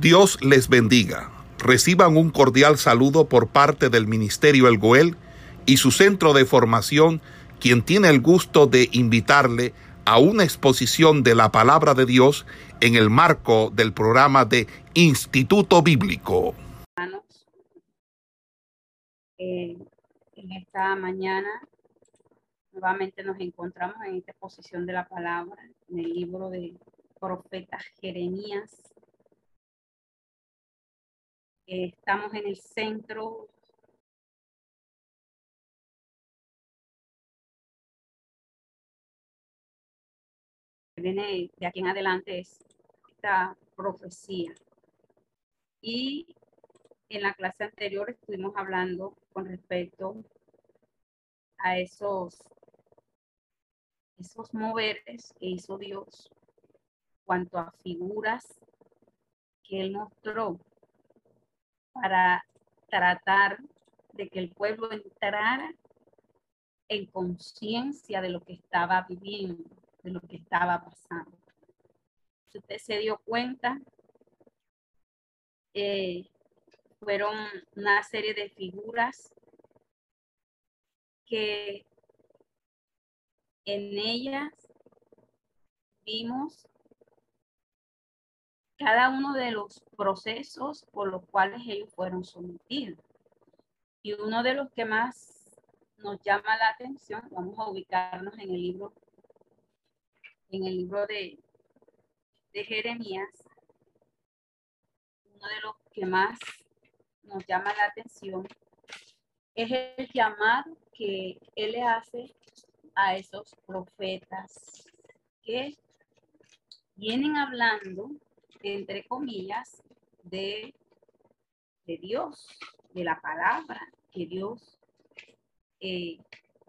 Dios les bendiga. Reciban un cordial saludo por parte del Ministerio El Goel y su centro de formación, quien tiene el gusto de invitarle a una exposición de la palabra de Dios en el marco del programa de Instituto Bíblico. Eh, en esta mañana nuevamente nos encontramos en esta exposición de la palabra en el libro de profeta Jeremías. Eh, estamos en el centro viene de aquí en adelante es esta profecía. Y en la clase anterior estuvimos hablando con respecto a esos, esos moveres que hizo Dios cuanto a figuras que él mostró para tratar de que el pueblo entrara en conciencia de lo que estaba viviendo de lo que estaba pasando. Si usted se dio cuenta, eh, fueron una serie de figuras que en ellas vimos cada uno de los procesos por los cuales ellos fueron sometidos. Y uno de los que más nos llama la atención, vamos a ubicarnos en el libro en el libro de, de Jeremías, uno de los que más nos llama la atención es el llamado que él le hace a esos profetas que vienen hablando, entre comillas, de, de Dios, de la palabra que Dios eh,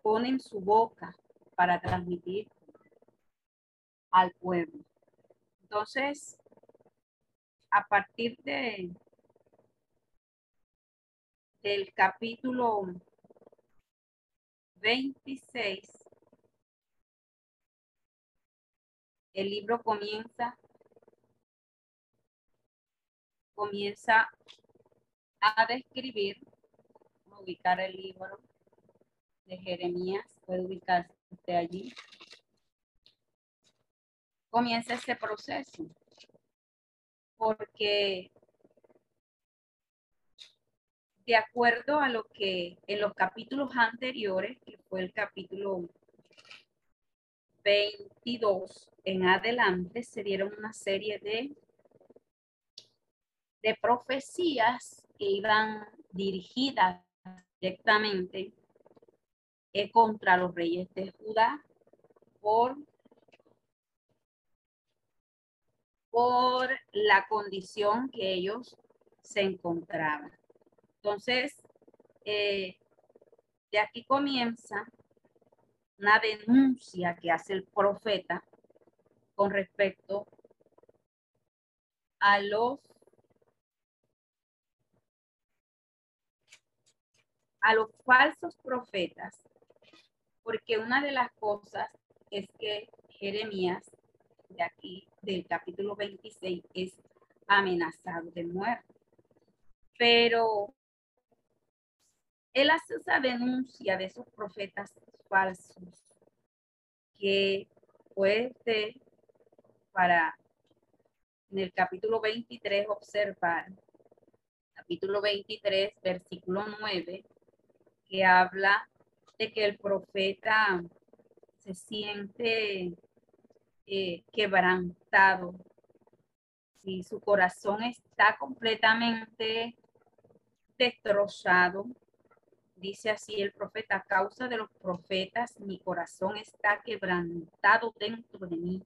pone en su boca para transmitir al pueblo. Entonces, a partir de del capítulo 26, el libro comienza comienza a describir, ubicar el libro de Jeremías, puede ubicarse usted allí comienza ese proceso. Porque de acuerdo a lo que en los capítulos anteriores, que fue el capítulo 22 en adelante, se dieron una serie de, de profecías que iban dirigidas directamente eh, contra los reyes de Judá por por la condición que ellos se encontraban. Entonces, eh, de aquí comienza una denuncia que hace el profeta con respecto a los a los falsos profetas, porque una de las cosas es que Jeremías de aquí, del capítulo 26, es amenazado de muerte. Pero él hace esa denuncia de esos profetas falsos que puede para en el capítulo 23 observar, capítulo 23, versículo 9, que habla de que el profeta se siente eh, quebrantado, si su corazón está completamente destrozado, dice así el profeta, a causa de los profetas, mi corazón está quebrantado dentro de mí.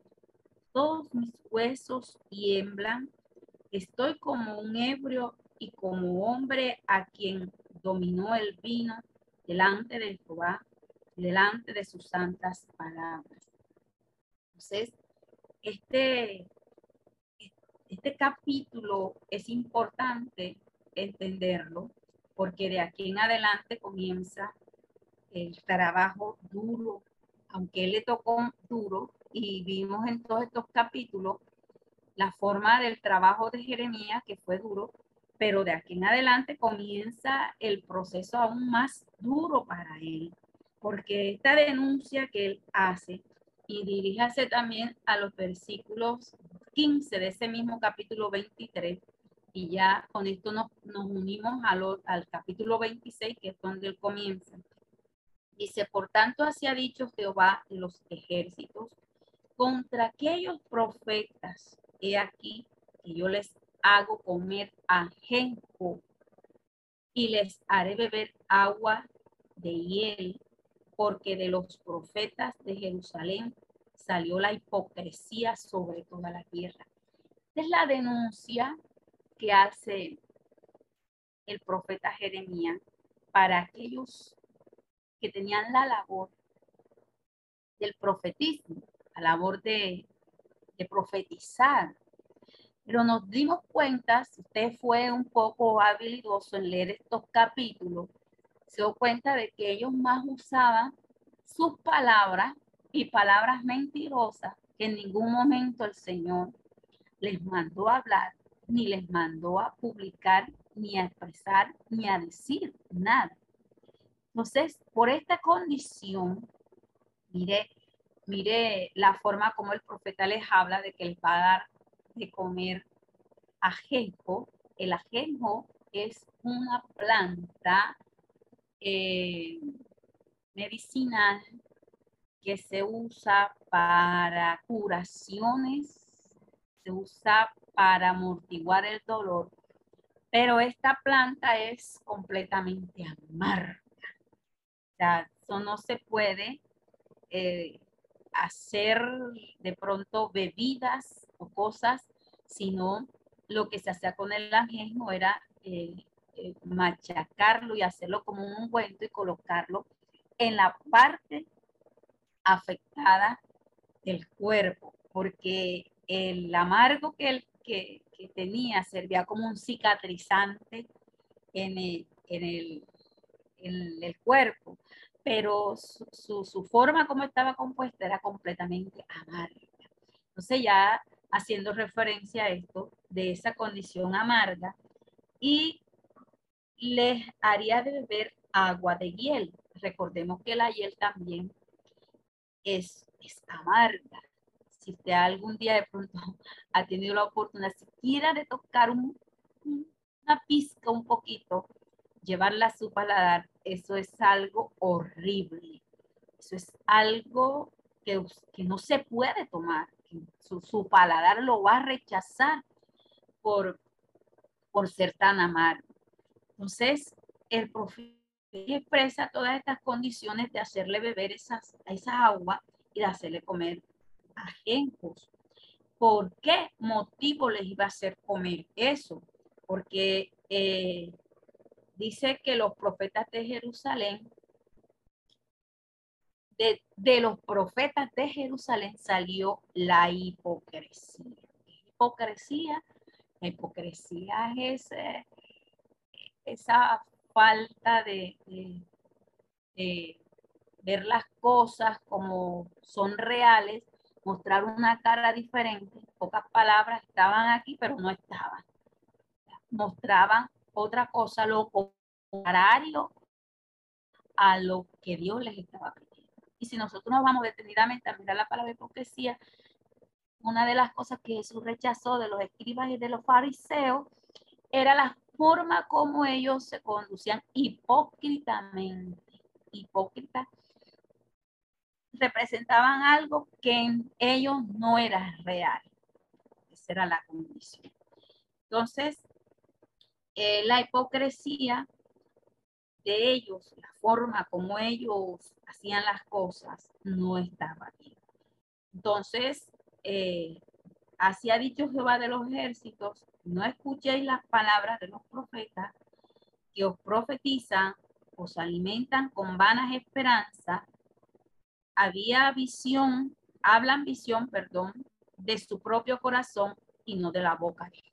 Todos mis huesos tiemblan. Estoy como un ebrio y como hombre a quien dominó el vino delante del Jehová, delante de sus santas palabras. Entonces, este, este capítulo es importante entenderlo porque de aquí en adelante comienza el trabajo duro, aunque él le tocó duro y vimos en todos estos capítulos la forma del trabajo de Jeremías, que fue duro, pero de aquí en adelante comienza el proceso aún más duro para él, porque esta denuncia que él hace y diríjase también a los versículos 15 de ese mismo capítulo 23, y ya con esto nos, nos unimos al capítulo 26, que es donde él comienza. Dice, por tanto, así ha dicho Jehová los ejércitos, contra aquellos profetas, he aquí que yo les hago comer ajenjo y les haré beber agua de hiel, porque de los profetas de Jerusalén salió la hipocresía sobre toda la tierra. es la denuncia que hace el profeta Jeremías para aquellos que tenían la labor del profetismo, la labor de, profetizar. Pero nos dimos cuenta, si usted fue un poco habilidoso en leer estos capítulos, se dio cuenta de que ellos más usaban sus palabras y palabras mentirosas que en ningún momento el Señor les mandó a hablar, ni les mandó a publicar, ni a expresar, ni a decir nada. Entonces, por esta condición, mire, mire la forma como el profeta les habla de que les va a dar de comer ajenjo. El ajenjo es una planta eh, medicinal que se usa para curaciones, se usa para amortiguar el dolor, pero esta planta es completamente amarga eso no se puede eh, hacer de pronto bebidas cosas, sino lo que se hacía con el ajenjo era eh, eh, machacarlo y hacerlo como un ungüento y colocarlo en la parte afectada del cuerpo, porque el amargo que, el, que, tenía servía como un cicatrizante en en el, en el cuerpo, pero su, su, forma como estaba compuesta era completamente amarga. Entonces ya haciendo referencia a esto, de esa condición amarga, y les haría beber agua de hiel. Recordemos que la hiel también es, amarga. Si usted algún día de pronto ha tenido la oportunidad siquiera de tocar un, una pizca un poquito llevarla a su paladar, eso es algo horrible. Eso es algo que, que no se puede tomar. Su, paladar lo va a rechazar por, por ser tan amargo. Entonces, el profeta expresa todas estas condiciones de hacerle beber esas, esa agua y de hacerle comer ajenjos. ¿Por qué motivo les iba a hacer comer eso? Porque eh, dice que los profetas de Jerusalén, de, los profetas de Jerusalén salió la hipocresía. Hipocresía, la hipocresía es esa falta de, ver las cosas como son reales, mostrar una cara diferente. Pocas palabras estaban aquí, pero no estaban. Mostraban otra cosa, lo contrario a lo que Dios les estaba pidiendo. Y si nosotros nos vamos detenidamente a mirar la palabra hipocresía, una de las cosas que Jesús rechazó de los escribas y de los fariseos era la forma como ellos se conducían hipócritamente. Hipócritas representaban algo que en ellos no era real. Esa era la condición. Entonces, eh, la hipocresía de ellos, la forma como ellos hacían las cosas, no estaba bien. Entonces, eh, así ha dicho Jehová de los ejércitos, no escuchéis las palabras de los profetas que os profetizan, os alimentan con vanas esperanzas. Había visión, hablan visión, perdón, de su propio corazón y no de la boca de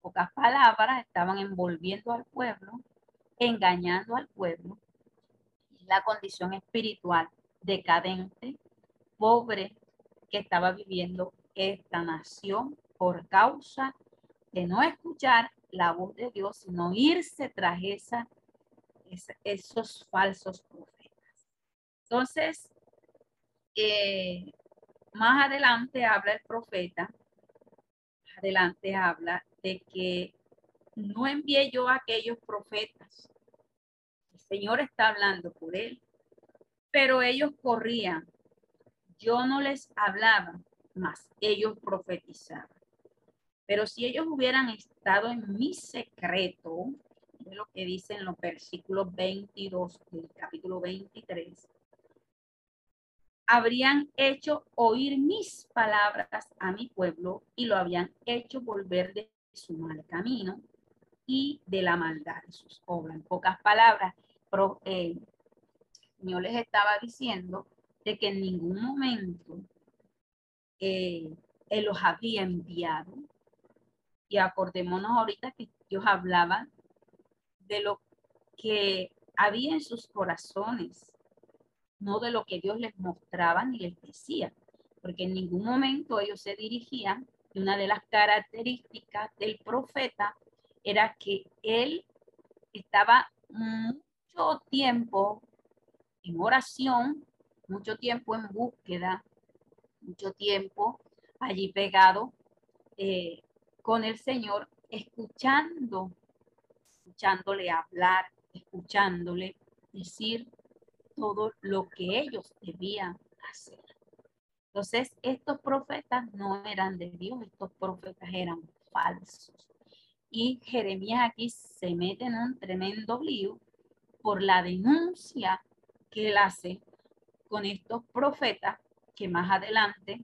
pocas palabras, estaban envolviendo al pueblo, engañando al pueblo. La condición espiritual decadente, pobre que estaba viviendo esta nación por causa de no escuchar la voz de Dios, sino irse tras esa, esos falsos profetas. Entonces, eh, más adelante habla el profeta, adelante habla de que no envié yo a aquellos profetas. El Señor está hablando por él, pero ellos corrían. Yo no les hablaba, más ellos profetizaban. Pero si ellos hubieran estado en mi secreto, es lo que dicen los versículos 22 del capítulo 23, habrían hecho oír mis palabras a mi pueblo y lo habían hecho volver de su mal camino y de la maldad de sus obras. En pocas palabras, eh, yo les estaba diciendo de que en ningún momento eh, Él los había enviado. Y acordémonos ahorita que Dios hablaba de lo que había en sus corazones, no de lo que Dios les mostraba ni les decía, porque en ningún momento ellos se dirigían. Y una de las características del profeta era que él estaba mucho tiempo en oración, mucho tiempo en búsqueda, mucho tiempo allí pegado eh, con el Señor, escuchando, escuchándole hablar, escuchándole decir todo lo que ellos debían hacer. Entonces, estos profetas no eran de Dios, estos profetas eran falsos. Y Jeremías aquí se mete en un tremendo lío por la denuncia que él hace con estos profetas que más adelante,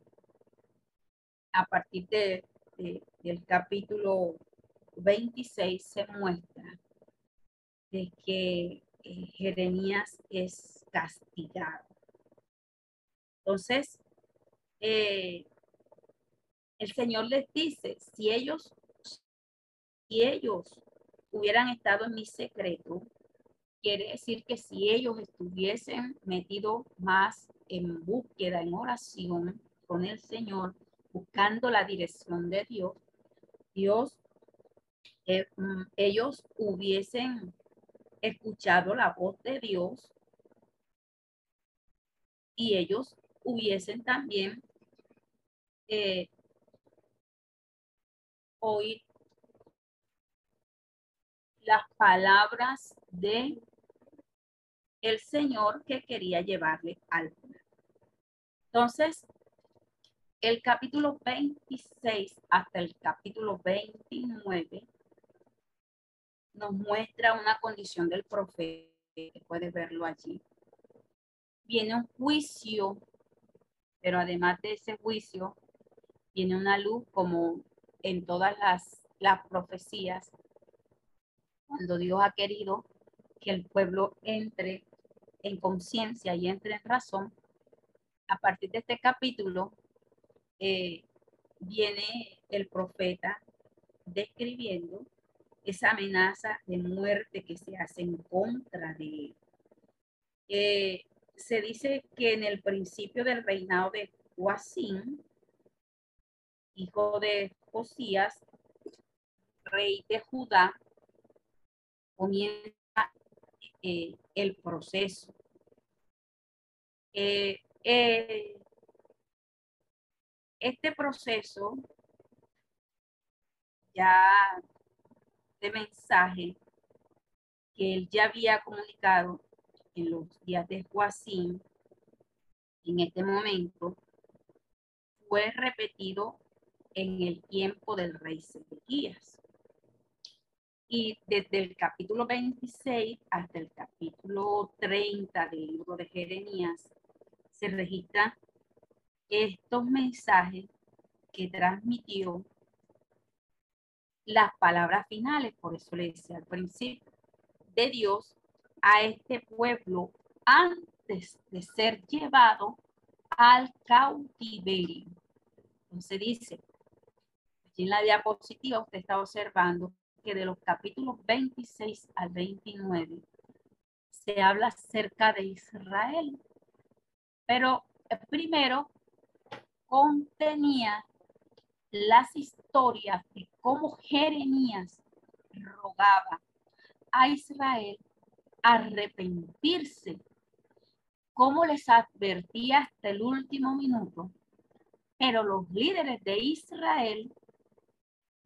a partir de, del capítulo 26, se muestra de que eh, Jeremías es castigado. Entonces, eh, el Señor les dice, si ellos, si ellos hubieran estado en mi secreto, quiere decir que si ellos estuviesen metidos más en búsqueda, en oración con el Señor, buscando la dirección de Dios, Dios, eh, mm, ellos hubiesen escuchado la voz de Dios y ellos hubiesen también eh, oír las palabras de el Señor que quería llevarle al. Entonces, el capítulo 26 hasta el capítulo 29 nos muestra una condición del profeta, puedes verlo allí. Viene un juicio, pero además de ese juicio, viene una luz como en todas las, las profecías, cuando Dios ha querido que el pueblo entre en conciencia y entre en razón, a partir de este capítulo eh, viene el profeta describiendo esa amenaza de muerte que se hace en contra de él. Eh, se dice que en el principio del reinado de Joacín, hijo de Josías, rey de Judá, comienza eh, el proceso. Eh, este proceso ya mensaje que él ya había comunicado en los días de Joacín, en este momento, fue repetido en el tiempo del rey Sedequías. Y desde el capítulo 26 hasta el capítulo 30 del libro de Jeremías se registran estos mensajes que transmitió las palabras finales, por eso le decía al principio, de Dios a este pueblo antes de ser llevado al cautiverio. Entonces dice, aquí en la diapositiva usted está observando que de los capítulos 26 al 29 se habla acerca de Israel, pero primero contenía las historias de cómo Jeremías rogaba a Israel arrepentirse, cómo les advertía hasta el último minuto, pero los líderes de Israel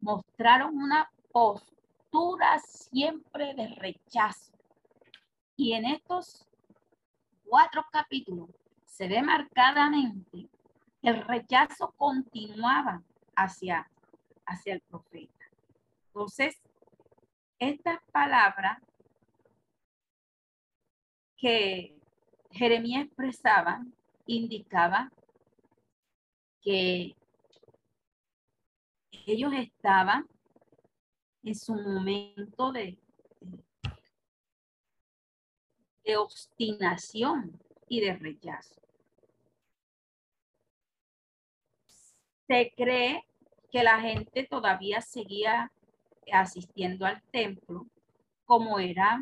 mostraron una postura siempre de rechazo. Y en estos cuatro capítulos se ve marcadamente que el rechazo continuaba hacia, hacia el profeta. Entonces, estas palabras que Jeremías expresaba indicaba que ellos estaban en su momento de, de obstinación y de rechazo. Se cree que la gente todavía seguía asistiendo al templo como era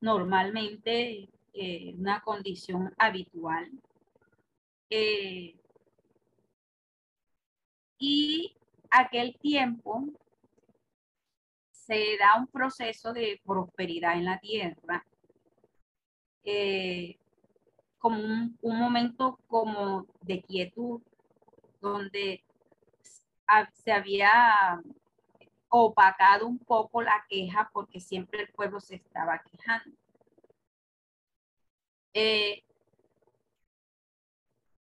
normalmente eh, una condición habitual. Eh, y aquel tiempo se da un proceso de prosperidad en la tierra, eh, como un, momento como de quietud, donde se había opacado un poco la queja porque siempre el pueblo se estaba quejando. Eh,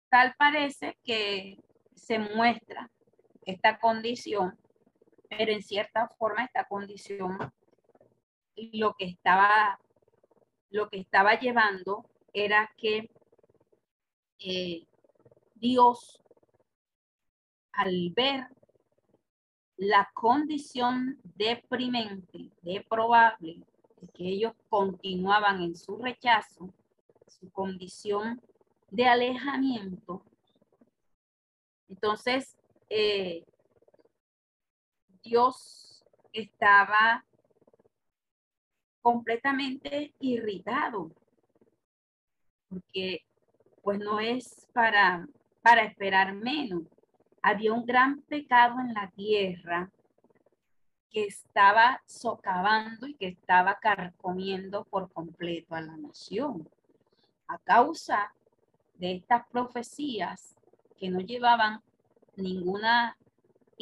tal parece que se muestra esta condición, pero en cierta forma esta condición lo que estaba, lo que estaba llevando era que eh, Dios, al ver la condición deprimente, probable de que ellos continuaban en su rechazo, su condición de alejamiento. Entonces, eh, Dios estaba completamente irritado, porque pues no es para, para esperar menos. Había un gran pecado en la tierra que estaba socavando y que estaba carcomiendo por completo a la nación a causa de estas profecías que no llevaban ninguna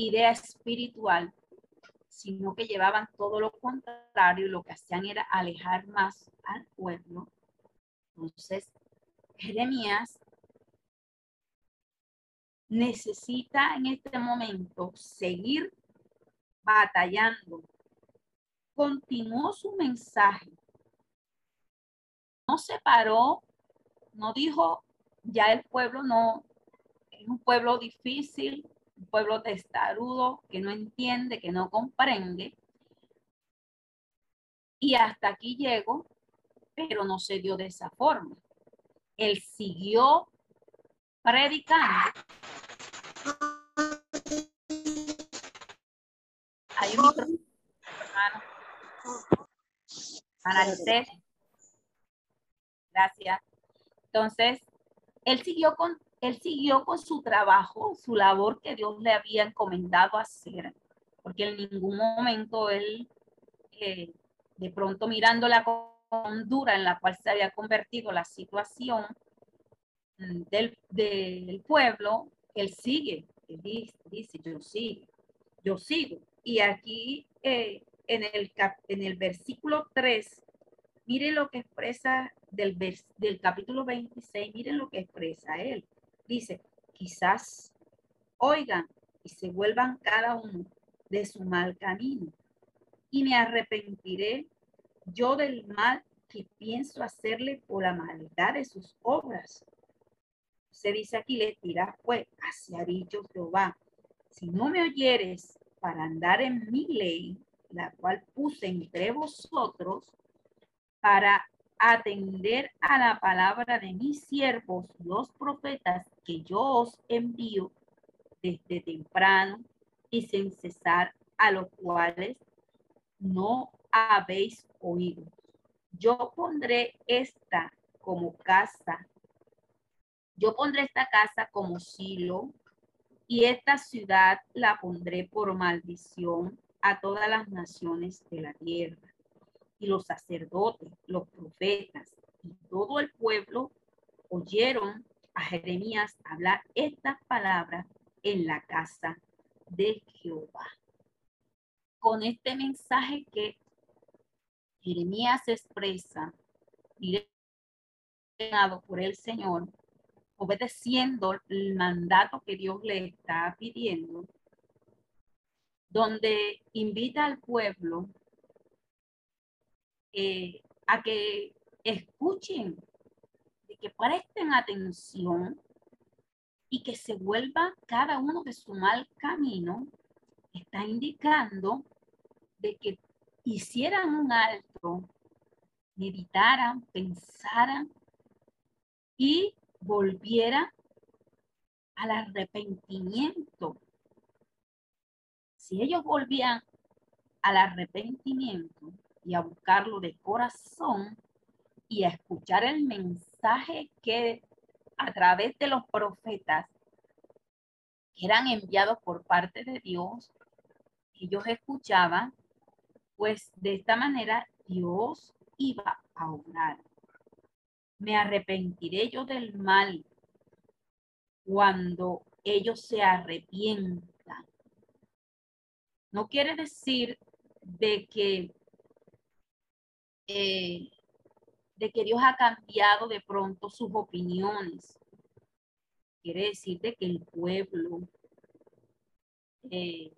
idea espiritual, sino que llevaban todo lo contrario, lo que hacían era alejar más al pueblo. Entonces, Jeremías necesita en este momento seguir batallando. Continuó su mensaje. No se paró no dijo, ya el pueblo no, es un pueblo difícil, un pueblo testarudo, que no entiende, que no comprende. Y hasta aquí llego, pero no se dio de esa forma. Él siguió predicando. Hay un hermano. Gracias. Entonces, él siguió con, él siguió con su trabajo, su labor que Dios le había encomendado hacer, porque en ningún momento él, eh, de pronto mirando la hondura en la cual se había convertido la situación del, del pueblo, él sigue, él dice, yo sigo, yo sigo. Y aquí eh, en, el, en el versículo 3, mire lo que expresa del, del capítulo 26, miren lo que expresa él. Dice, quizás oigan y se vuelvan cada uno de su mal camino y me arrepentiré yo del mal que pienso hacerle por la maldad de sus obras. Se dice aquí, le dirá pues, hacia dicho Jehová, si no me oyeres para andar en mi ley, la cual puse entre vosotros, para atender a la palabra de mis siervos, los profetas, que yo os envío desde temprano y sin cesar, a los cuales no habéis oído. Yo pondré esta como casa. Yo pondré esta casa como silo y esta ciudad la pondré por maldición a todas las naciones de la tierra. Y los sacerdotes, los profetas y todo el pueblo oyeron Jeremías hablar estas palabras en la casa de Jehová. Con este mensaje que Jeremías expresa, por el Señor, obedeciendo el mandato que Dios le está pidiendo, donde invita al pueblo eh, a que escuchen, que presten atención y que se vuelva cada uno de su mal camino, está indicando de que hicieran un alto, meditaran, pensaran y volviera al arrepentimiento. Si ellos volvían al arrepentimiento y a buscarlo de corazón y a escuchar el mensaje que a través de los profetas eran enviados por parte de Dios, ellos escuchaban, pues de esta manera Dios iba a obrar me arrepentiré yo del mal cuando ellos se arrepientan. No quiere decir de que, eh, de que Dios ha cambiado de pronto sus opiniones. Quiere decir de que el pueblo eh,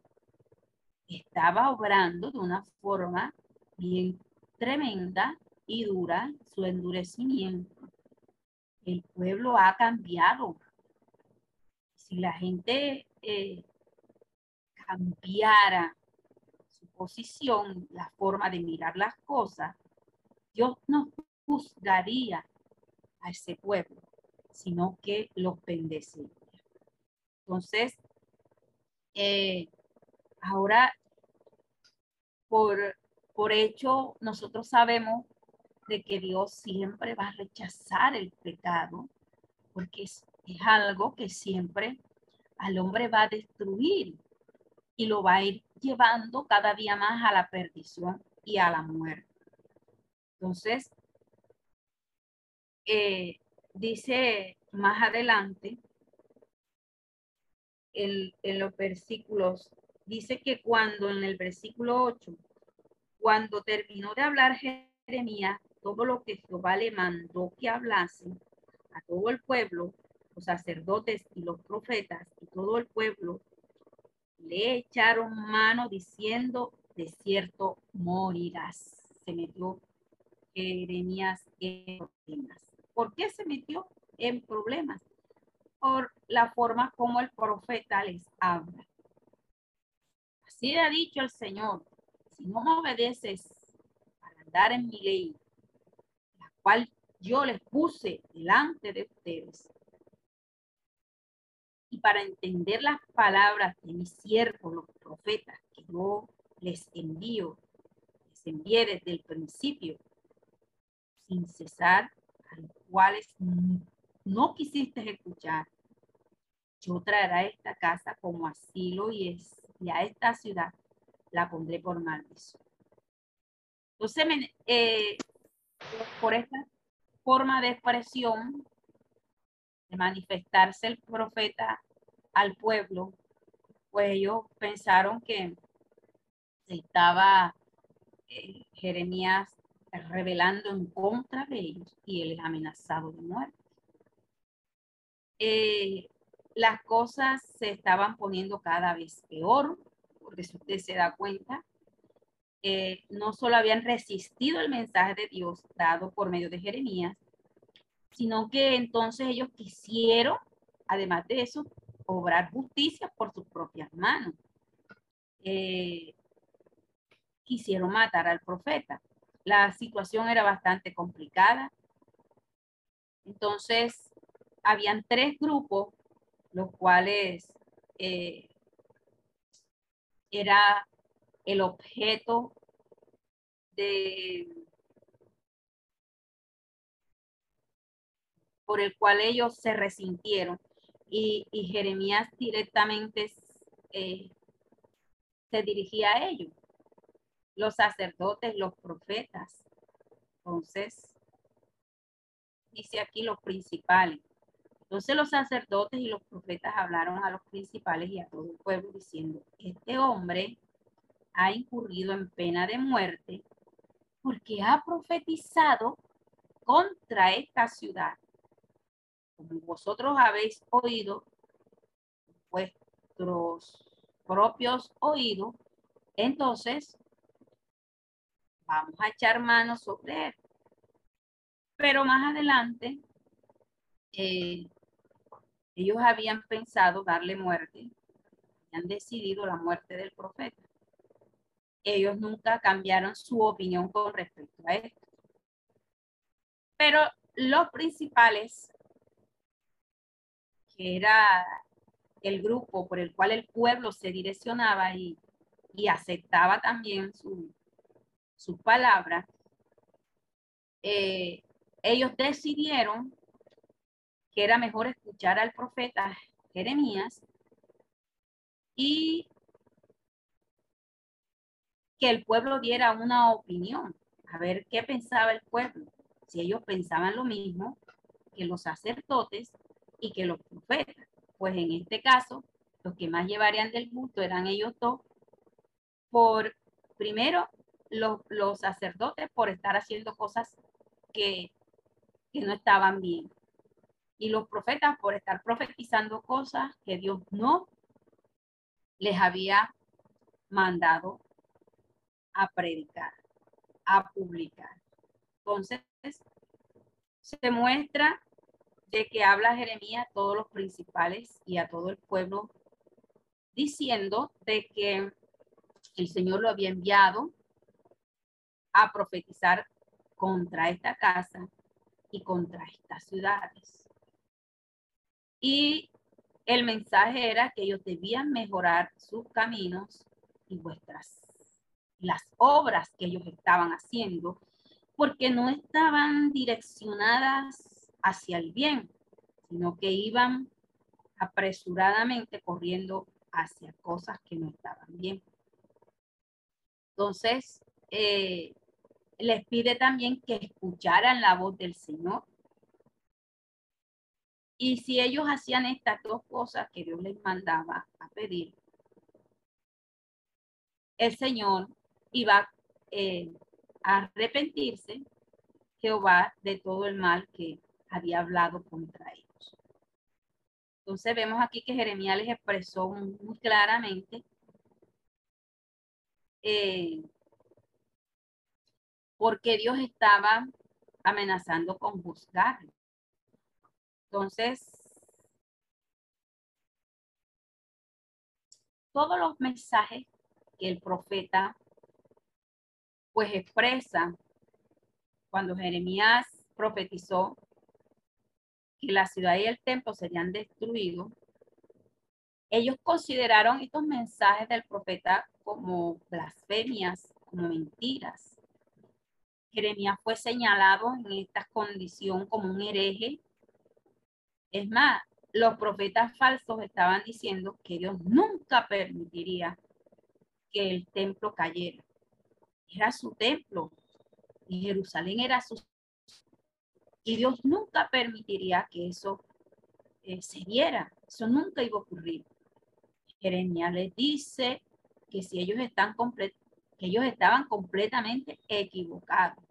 estaba obrando de una forma bien tremenda y dura su endurecimiento. El pueblo ha cambiado. Si la gente eh, cambiara su posición, la forma de mirar las cosas, Dios no juzgaría a ese pueblo, sino que los bendeciría. Entonces, eh, ahora, por, por hecho, nosotros sabemos de que Dios siempre va a rechazar el pecado, porque es, algo que siempre al hombre va a destruir y lo va a ir llevando cada día más a la perdición y a la muerte. Entonces, eh, dice más adelante, en, en los versículos, dice que cuando en el versículo 8, cuando terminó de hablar Jeremías, todo lo que Jehová le mandó que hablase a todo el pueblo, los sacerdotes y los profetas y todo el pueblo, le echaron mano diciendo, de cierto morirás. Se metió Jeremías en problemas. ¿Por qué se metió en problemas? Por la forma como el profeta les habla. Así ha dicho el Señor, si no obedeces para andar en mi ley cual yo les puse delante de ustedes. Y para entender las palabras de mis siervos, los profetas, que yo les envío, les envié desde el principio, sin cesar, cuales no quisiste escuchar, yo traeré esta casa como asilo y, es, y a esta ciudad la pondré por maldición. Entonces, eh, por esta forma de expresión de manifestarse el profeta al pueblo, pues ellos pensaron que estaba eh, Jeremías revelando en contra de ellos y él es amenazado de muerte. Eh, las cosas se estaban poniendo cada vez peor, porque si usted se da cuenta, eh, no solo habían resistido el mensaje de Dios dado por medio de Jeremías, sino que entonces ellos quisieron, además de eso, obrar justicia por sus propias manos. Eh, quisieron matar al profeta. La situación era bastante complicada. Entonces, habían tres grupos, los cuales eh, era el objeto de por el cual ellos se resintieron. y, Jeremías directamente eh, se dirigía a ellos, los sacerdotes, los profetas. Entonces, dice aquí los principales. Entonces los sacerdotes y los profetas hablaron a los principales y a todo el pueblo diciendo, este hombre ha incurrido en pena de muerte porque ha profetizado contra esta ciudad. Como vosotros habéis oído, vuestros propios oídos, entonces vamos a echar manos sobre él. Pero más adelante, eh, ellos habían pensado darle muerte, han decidido la muerte del profeta. Ellos nunca cambiaron su opinión con respecto a esto. Pero los principales, que era el grupo por el cual el pueblo se direccionaba y, aceptaba también su, su palabra, eh, ellos decidieron que era mejor escuchar al profeta Jeremías y que el pueblo diera una opinión, a ver qué pensaba el pueblo, si ellos pensaban lo mismo que los sacerdotes y que los profetas. Pues en este caso, los que más llevarían del gusto eran ellos dos, por primero los, los sacerdotes por estar haciendo cosas que, que no estaban bien. Y los profetas por estar profetizando cosas que Dios no les había mandado a predicar, a publicar. Entonces, se muestra de que habla Jeremías a todos los principales y a todo el pueblo, diciendo de que el Señor lo había enviado a profetizar contra esta casa y contra estas ciudades. Y el mensaje era que ellos debían mejorar sus caminos y vuestras las obras que ellos estaban haciendo, porque no estaban direccionadas hacia el bien, sino que iban apresuradamente corriendo hacia cosas que no estaban bien. Entonces, eh, les pide también que escucharan la voz del Señor. Y si ellos hacían estas dos cosas que Dios les mandaba a pedir, el Señor iba eh, a arrepentirse Jehová de todo el mal que había hablado contra ellos. Entonces vemos aquí que Jeremías les expresó muy, claramente eh, porque Dios estaba amenazando con juzgar. Entonces, todos los mensajes que el profeta pues expresa cuando Jeremías profetizó que la ciudad y el templo serían destruidos, ellos consideraron estos mensajes del profeta como blasfemias, como mentiras. Jeremías fue señalado en esta condición como un hereje. Es más, los profetas falsos estaban diciendo que Dios nunca permitiría que el templo cayera era su templo y Jerusalén era su... Y Dios nunca permitiría que eso eh, se diera. Eso nunca iba a ocurrir. Jeremías les dice que si ellos están ellos estaban completamente equivocados.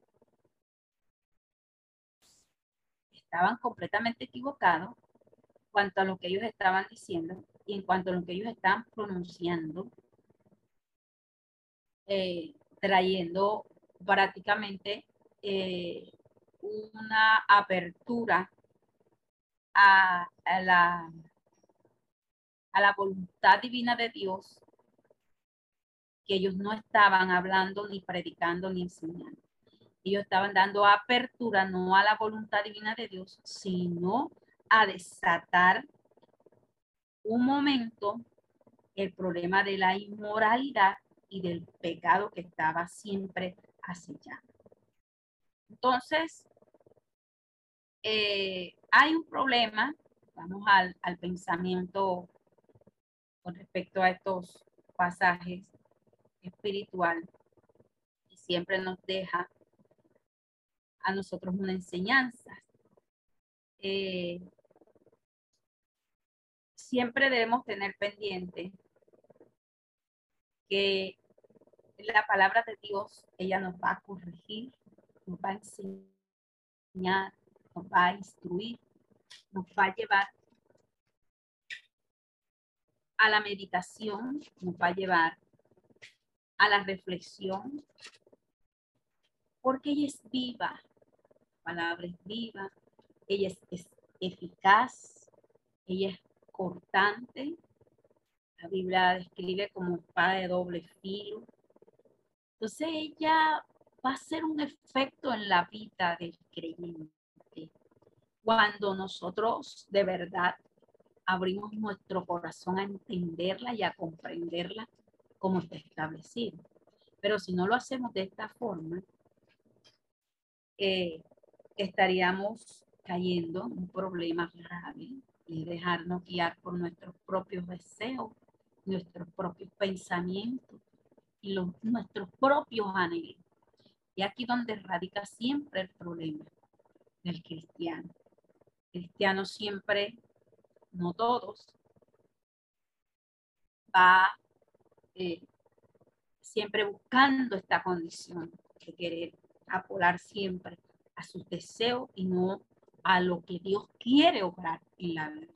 Estaban completamente equivocados cuanto a lo que ellos estaban diciendo y en cuanto a lo que ellos estaban pronunciando. Eh, trayendo prácticamente eh, una apertura a, la, a la voluntad divina de Dios ellos no estaban hablando ni predicando ni enseñando. Ellos estaban dando apertura no a la voluntad divina de Dios, sino a desatar un momento el problema de la inmoralidad y del pecado que estaba siempre acechando. Entonces, eh, hay un problema vamos al, al pensamiento con respecto a estos pasajes espiritual y siempre nos deja a nosotros una enseñanza. Eh, siempre debemos tener pendiente que la palabra de Dios, ella nos va a corregir, nos va a enseñar, nos va a instruir, nos va a llevar a la meditación, nos va a llevar a la reflexión, porque ella es viva, la palabra es viva, ella es, eficaz, ella es cortante, la Biblia describe como espada de doble filo. Entonces ella va a ser un efecto en la vida del creyente. Cuando nosotros de verdad abrimos nuestro corazón a entenderla y a comprenderla como está establecido. Pero si no lo hacemos de esta forma, eh, estaríamos cayendo en un problema grave y dejarnos guiar por nuestros propios deseos, nuestros propios pensamientos y los, nuestros propios anhelos. Y aquí donde radica siempre el problema del cristiano. Cristiano siempre, no todos, va eh, siempre buscando esta condición de querer apolar siempre a sus deseos y no a lo que Dios quiere obrar en la vida.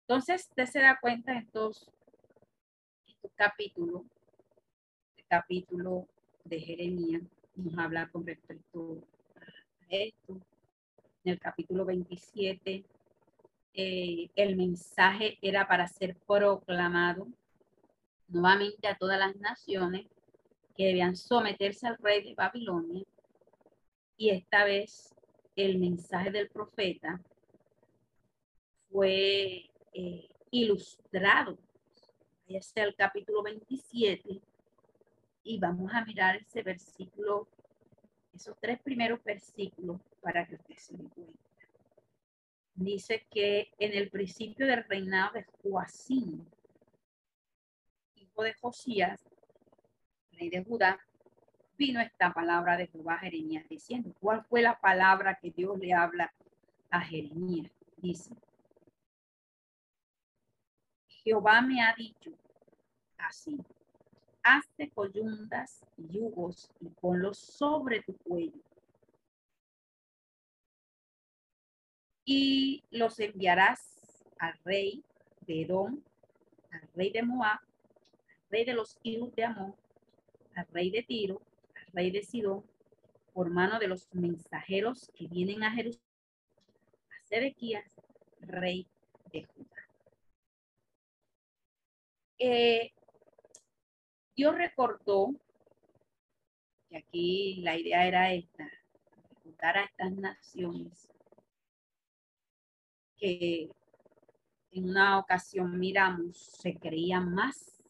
Entonces, usted se da cuenta en estos, capítulos, el capítulo de Jeremías nos habla con respecto a esto. En el capítulo 27, eh, el mensaje era para ser proclamado nuevamente a todas las naciones que debían someterse al rey de Babilonia. Y esta vez el mensaje del profeta fue eh, ilustrado. es el capítulo 27 y vamos a mirar ese versículo, esos tres primeros versículos para que usted se dé cuenta. Dice que en el principio del reinado de Joacín, de Josías, rey de Judá, vino esta palabra de Jehová a Jeremías diciendo, ¿cuál fue la palabra que Dios le habla a Jeremías? Dice, Jehová me ha dicho así, hazte coyundas y yugos y ponlos sobre tu cuello. Y los enviarás al rey de Edom, al rey de Moab, rey de los hijos de Amón, al rey de Tiro, al rey de Sidón, por mano de los mensajeros que vienen a Jerusalén, a Sedequías, rey de Judá. Eh, Dios recordó que aquí la idea era esta, recordar a estas naciones que en una ocasión miramos se creían más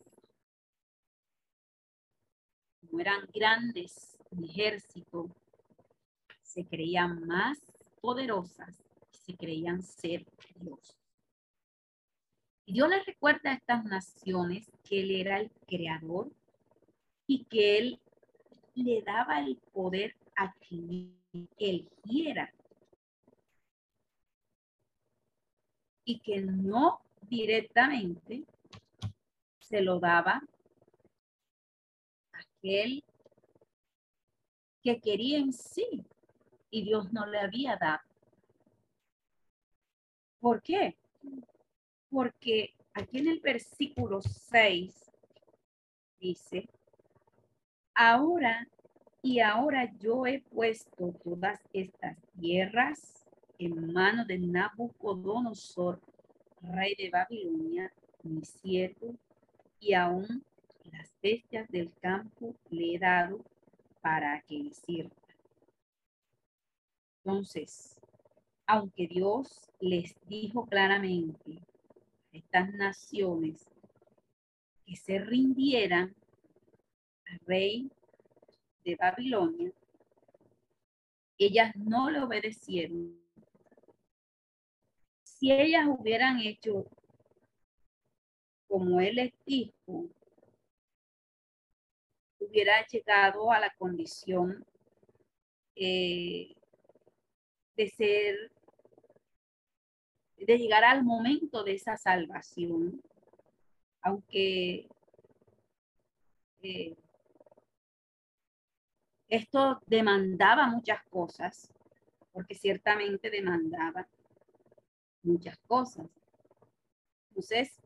eran grandes en ejército, se creían más poderosas y se creían ser Dios. Y Dios les recuerda a estas naciones que Él era el creador y que Él le daba el poder a quien Él quiera. Y que no directamente se lo daba él que quería en sí y Dios no le había dado. ¿Por qué? Porque aquí en el versículo 6 dice, ahora y ahora yo he puesto todas estas tierras en manos de Nabucodonosor, rey de Babilonia, mi siervo, y aún las bestias del campo le he dado para que sirvan. Entonces, aunque Dios les dijo claramente a estas naciones que se rindieran al rey de Babilonia, ellas no le obedecieron, si ellas hubieran hecho como él les dijo, hubiera llegado a la condición eh, de ser, de llegar al momento de esa salvación, aunque eh, esto demandaba muchas cosas, porque ciertamente demandaba muchas cosas. Entonces,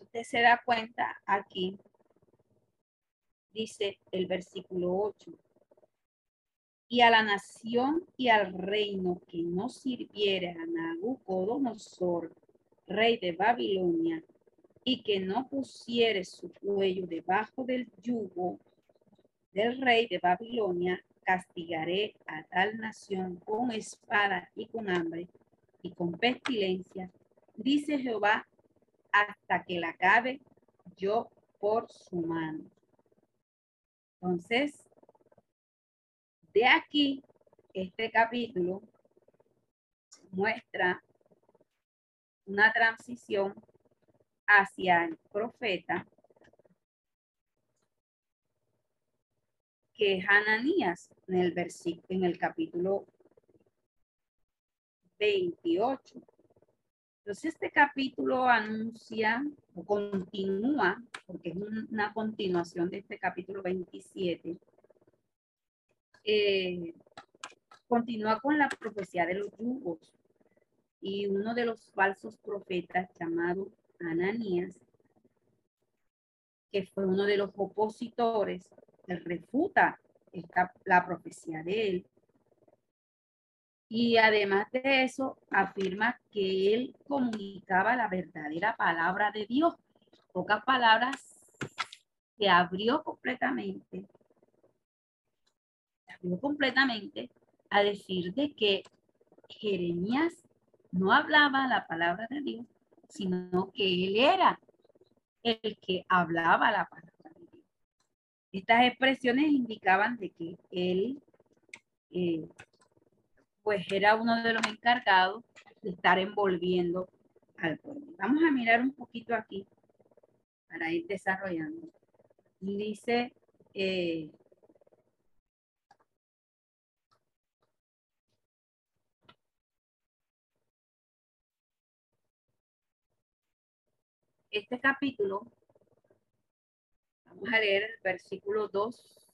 usted se da cuenta aquí, dice el versículo 8, y a la nación y al reino que no sirviere a Nabucodonosor, rey de Babilonia, y que no pusiere su cuello debajo del yugo del rey de Babilonia, castigaré a tal nación con espada y con hambre y con pestilencia, dice Jehová, hasta que la acabe yo por su mano. Entonces, de aquí, este capítulo muestra una transición hacia el profeta que es Ananías en el versículo, en el capítulo 28. Entonces este capítulo anuncia o continúa, porque es una continuación de este capítulo 27, eh, continúa con la profecía de los yugos. Y uno de los falsos profetas llamado Ananías, que fue uno de los opositores refuta la profecía de él. Y además de eso, afirma que él comunicaba la verdadera palabra de Dios. Pocas palabras que abrió completamente, abrió completamente a decir de que Jeremías no hablaba la palabra de Dios, sino que él era el que hablaba la palabra. Estas expresiones indicaban de que él eh, pues era uno de los encargados de estar envolviendo al pueblo. Vamos a mirar un poquito aquí para ir desarrollando. Dice, eh, este capítulo Vamos a leer el versículo 2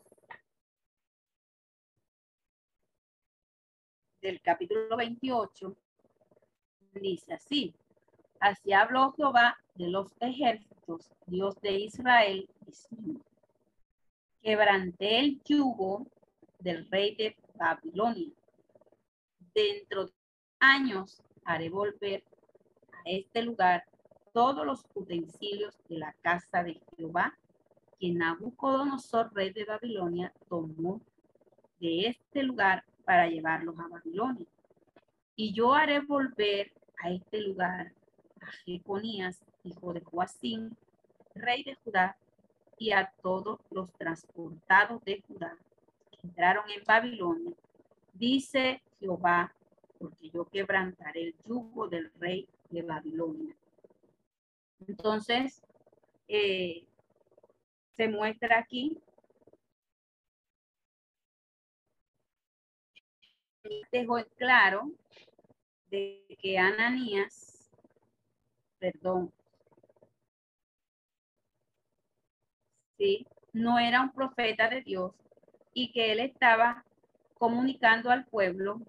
del capítulo 28. Dice así, así habló Jehová de los ejércitos, Dios de Israel, diciendo, quebranté el yugo del rey de Babilonia. Dentro de años haré volver a este lugar todos los utensilios de la casa de Jehová que Nabucodonosor, rey de Babilonia, tomó de este lugar para llevarlos a Babilonia. Y yo haré volver a este lugar a Jeconías, hijo de Joacín, rey de Judá, y a todos los transportados de Judá que entraron en Babilonia, dice Jehová, porque yo quebrantaré el yugo del rey de Babilonia. Entonces, eh, se muestra aquí. Dejó en claro de que Ananías, perdón, sí, no era un profeta de Dios y que él estaba comunicando al pueblo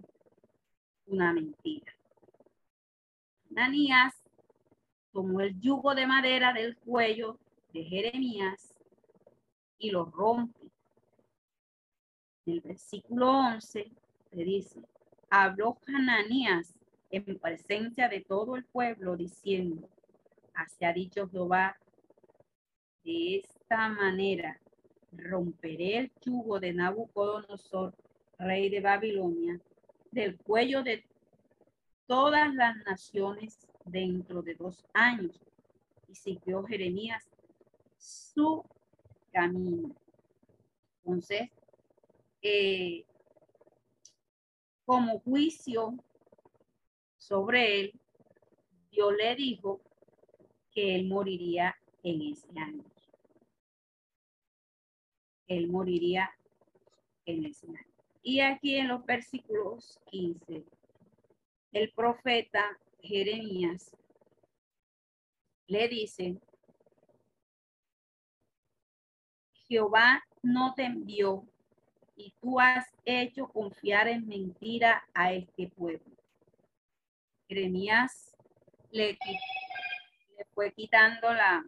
una mentira. Ananías tomó el yugo de madera del cuello de Jeremías y lo rompe. En el versículo 11 dice, habló Hananías en presencia de todo el pueblo diciendo, así ha dicho Jehová, de esta manera romperé el yugo de Nabucodonosor, rey de Babilonia, del cuello de todas las naciones dentro de dos años. Y siguió Jeremías su camino. Entonces, eh, como juicio sobre él, Dios le dijo que él moriría en ese año. Él moriría en ese año. Y aquí en los versículos 15, el profeta Jeremías le dice, Jehová no te envió y tú has hecho confiar en mentira a este pueblo. Jeremías le, le fue quitando la,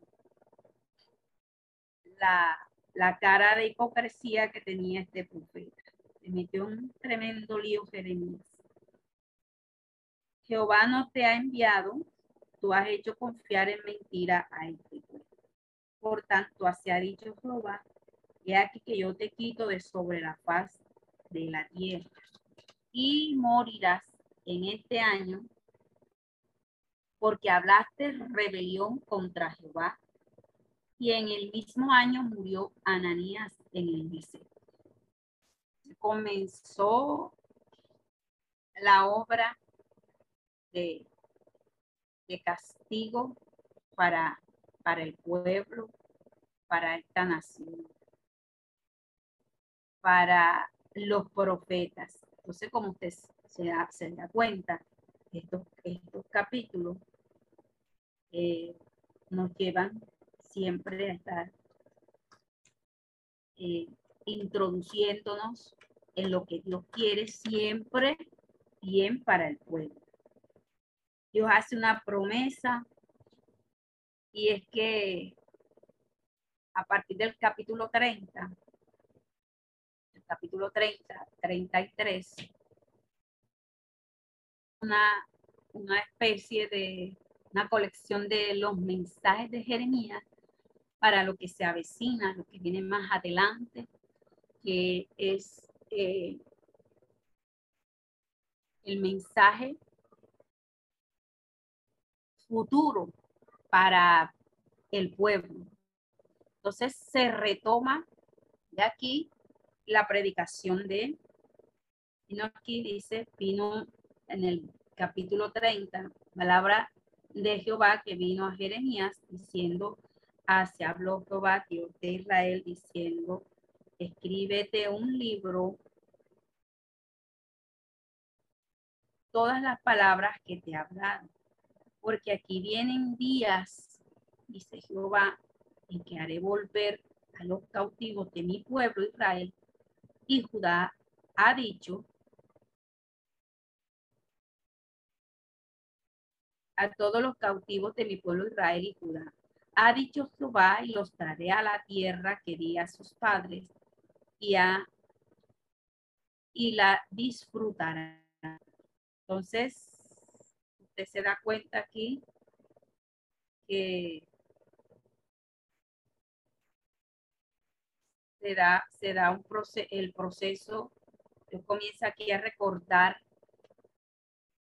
la, la cara de hipocresía que tenía este profeta. Se metió un tremendo lío Jeremías. Jehová no te ha enviado, tú has hecho confiar en mentira a este pueblo. Por tanto, así ha dicho Jehová, he aquí que yo te quito de sobre la faz de la tierra. Y morirás en este año porque hablaste rebelión contra Jehová y en el mismo año murió Ananías en el dice Comenzó la obra de, de castigo para, para el pueblo, para esta nación, para los profetas. Entonces, como usted se da, cuenta, estos, capítulos eh, nos llevan siempre a estar eh, introduciéndonos en lo que Dios quiere siempre bien para el pueblo. Dios hace una promesa y es que a partir del capítulo 30, el capítulo 30, 33, una, una especie de una colección de los mensajes de Jeremías para lo que se avecina, lo que viene más adelante, que es eh, el mensaje futuro para el pueblo. Entonces se retoma de aquí la predicación de, vino aquí dice, vino en el capítulo 30, palabra de Jehová que vino a Jeremías diciendo, así habló Jehová, Dios de Israel, diciendo, escríbete un libro, todas las palabras que te hablado, porque aquí vienen días, dice Jehová, en que haré volver a los cautivos de mi pueblo Israel, y Judá ha dicho, a todos los cautivos de mi pueblo Israel y Judá. Ha dicho Jehová y los traeré a la tierra que di a sus padres y, a, y la disfrutará. Entonces, usted se da cuenta aquí que se da, se da un proceso, el proceso, comienza aquí a recordar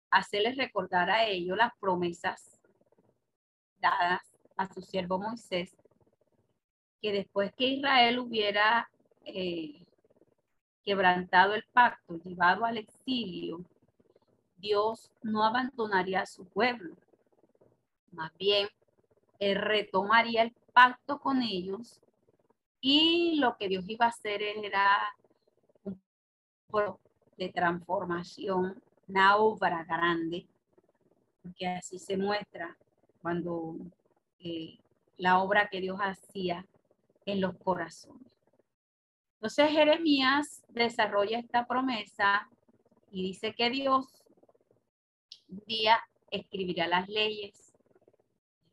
hacerles recordar a ellos las promesas dadas a su siervo Moisés, que después que Israel hubiera eh, quebrantado el pacto, llevado al exilio, Dios no abandonaría a su pueblo. Más bien, Él retomaría el pacto con ellos y lo que Dios iba a hacer era un de transformación una obra grande, porque así se muestra cuando eh, la obra que Dios hacía en los corazones. Entonces Jeremías desarrolla esta promesa y dice que Dios un día escribirá las leyes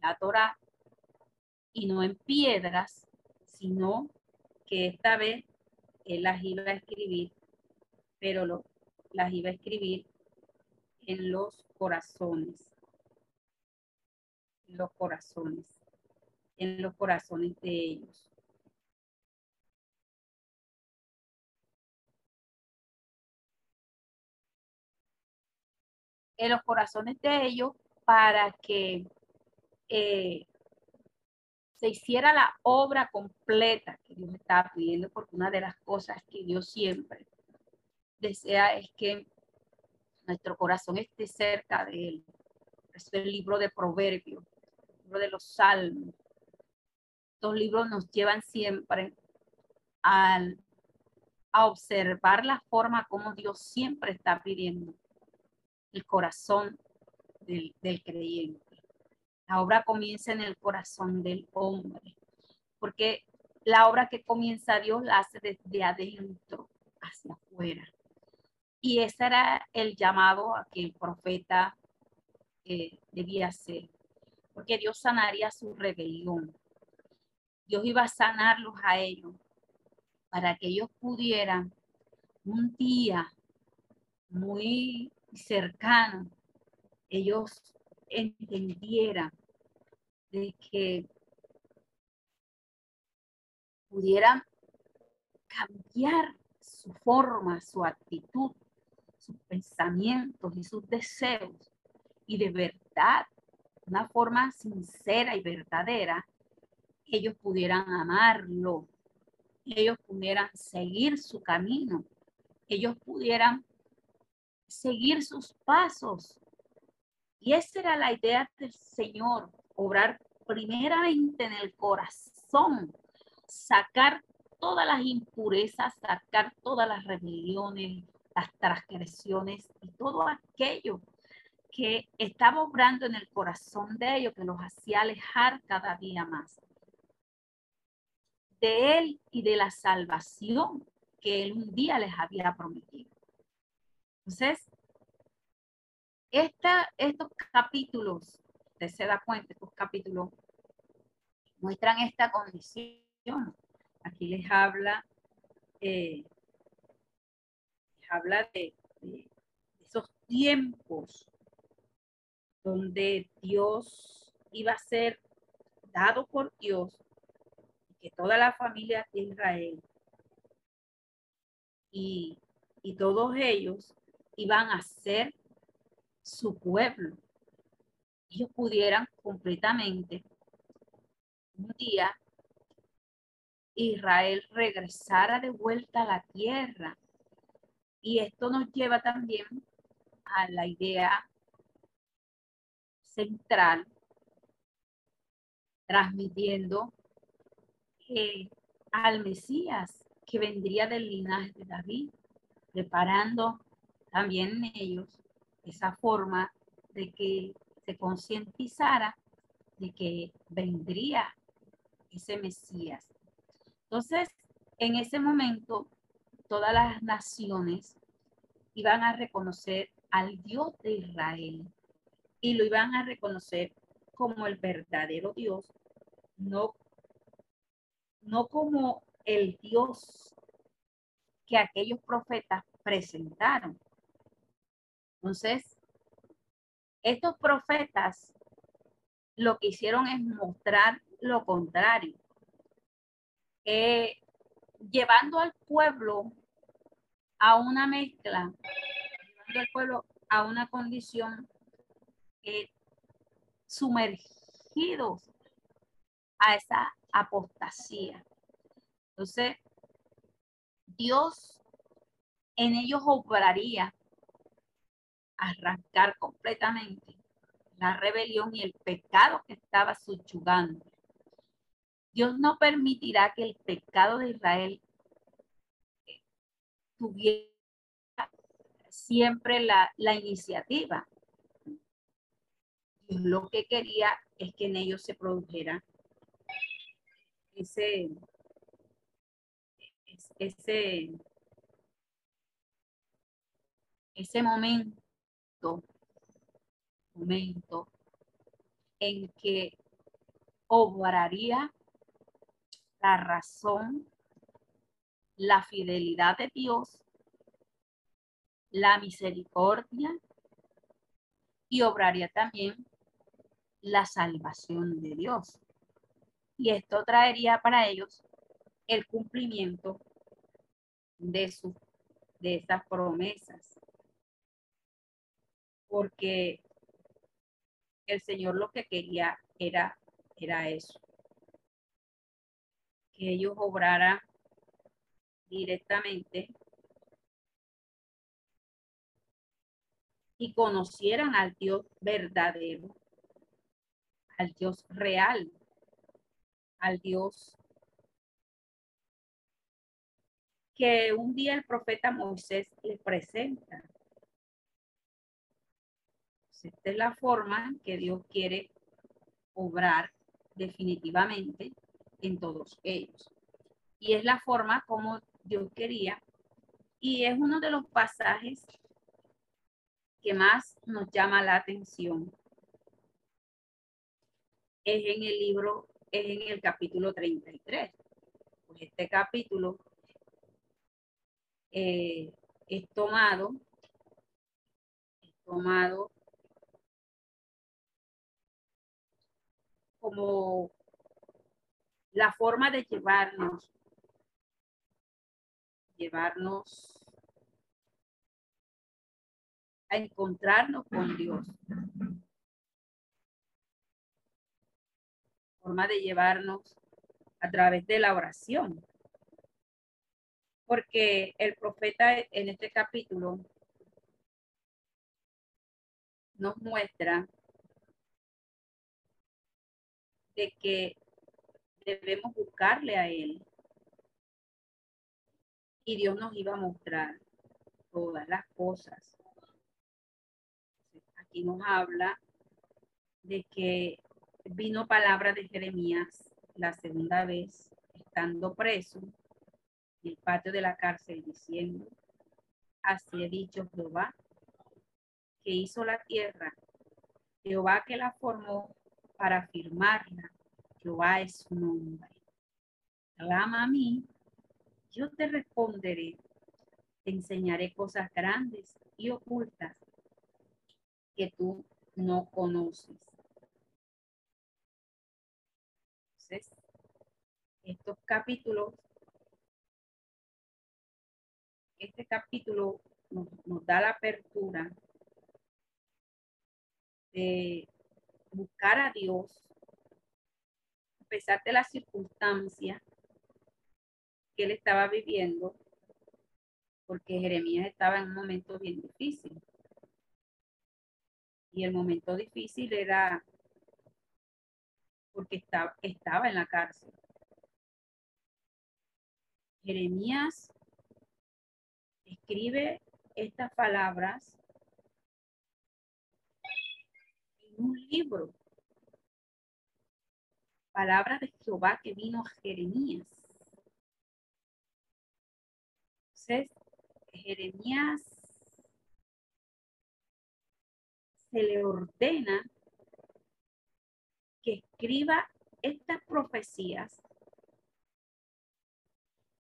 la Torah y no en piedras, sino que esta vez él las iba a escribir, pero lo, las iba a escribir en los corazones. Los corazones. En los corazones de ellos. En los corazones de ellos para que eh, se hiciera la obra completa que Dios estaba pidiendo, porque una de las cosas que Dios siempre desea es que nuestro corazón esté cerca de Él. es el libro de Proverbios, el libro de los Salmos. Estos libros nos llevan siempre al, a observar la forma como Dios siempre está pidiendo el corazón del, del creyente. La obra comienza en el corazón del hombre, porque la obra que comienza Dios la hace desde adentro hacia afuera. Y ese era el llamado a que el profeta eh, debía hacer, porque Dios sanaría su rebelión. Dios iba a sanarlos a ellos para que ellos pudieran un día muy cercano, ellos entendieran de que pudieran cambiar su forma, su actitud, sus pensamientos y sus deseos y de verdad, una forma sincera y verdadera, ellos pudieran amarlo, ellos pudieran seguir su camino, ellos pudieran seguir sus pasos. Y esa era la idea del Señor, obrar primeramente en el corazón, sacar todas las impurezas, sacar todas las rebeliones, las transgresiones y todo aquello que estaba obrando en el corazón de ellos, que los hacía alejar cada día más de él y de la salvación que él un día les había prometido. Entonces, estos capítulos, usted se da cuenta, estos capítulos muestran esta condición. Aquí les habla, eh, les habla de, de esos tiempos donde Dios iba a ser dado por Dios que toda la familia de Israel y, y todos ellos iban a ser su pueblo. Ellos pudieran completamente un día Israel regresara de vuelta a la tierra. Y esto nos lleva también a la idea central, transmitiendo eh, al Mesías que vendría del linaje de David, preparando también ellos esa forma de que se concientizara de que vendría ese Mesías. Entonces, en ese momento, todas las naciones iban a reconocer al Dios de Israel y lo iban a reconocer como el verdadero Dios, no, no como el Dios que aquellos profetas presentaron. Entonces, estos profetas lo que hicieron es mostrar lo contrario, eh, llevando al pueblo a una mezcla, llevando al pueblo a una condición sumergidos a esa apostasía. Entonces, Dios en ellos obraría arrancar completamente la rebelión y el pecado que estaba subyugando. Dios no permitirá que el pecado de Israel tuviera siempre la, la iniciativa lo que quería es que en ellos se produjera ese, ese, ese momento, momento en que obraría la razón, la fidelidad de Dios, la misericordia y obraría también la salvación de Dios. Y esto traería para ellos el cumplimiento de, su, de esas promesas. Porque el Señor lo que quería era, era eso. Que ellos obraran directamente y conocieran al Dios verdadero, al Dios real, al Dios que un día el profeta Moisés le presenta. Esta es la forma que Dios quiere obrar definitivamente en todos ellos. Y es la forma como Dios quería. Y es uno de los pasajes que más nos llama la atención. Es en el libro, es en el capítulo 33. Pues este capítulo eh, es tomado, es tomado como la forma de llevarnos, llevarnos a encontrarnos con Dios. Forma de llevarnos a través de la oración. Porque el profeta en este capítulo nos muestra de que debemos buscarle a Él. Y Dios nos iba a mostrar todas las cosas. Aquí nos habla de que vino palabra de Jeremías la segunda vez, estando preso en el patio de la cárcel, diciendo, así he dicho Jehová, que hizo la tierra, Jehová que la formó para afirmarla. Jehová es su nombre. Clama a mí, yo te responderé. Te enseñaré cosas grandes y ocultas que tú no conoces. Entonces, estos capítulos, este capítulo nos, nos da la apertura de buscar a Dios a pesar de la circunstancia que él estaba viviendo, porque Jeremías estaba en un momento bien difícil. Y el momento difícil era porque estaba, estaba en la cárcel. Jeremías escribe estas palabras un libro. Palabra de Jehová que vino a Jeremías. Entonces, Jeremías se le ordena que escriba estas profecías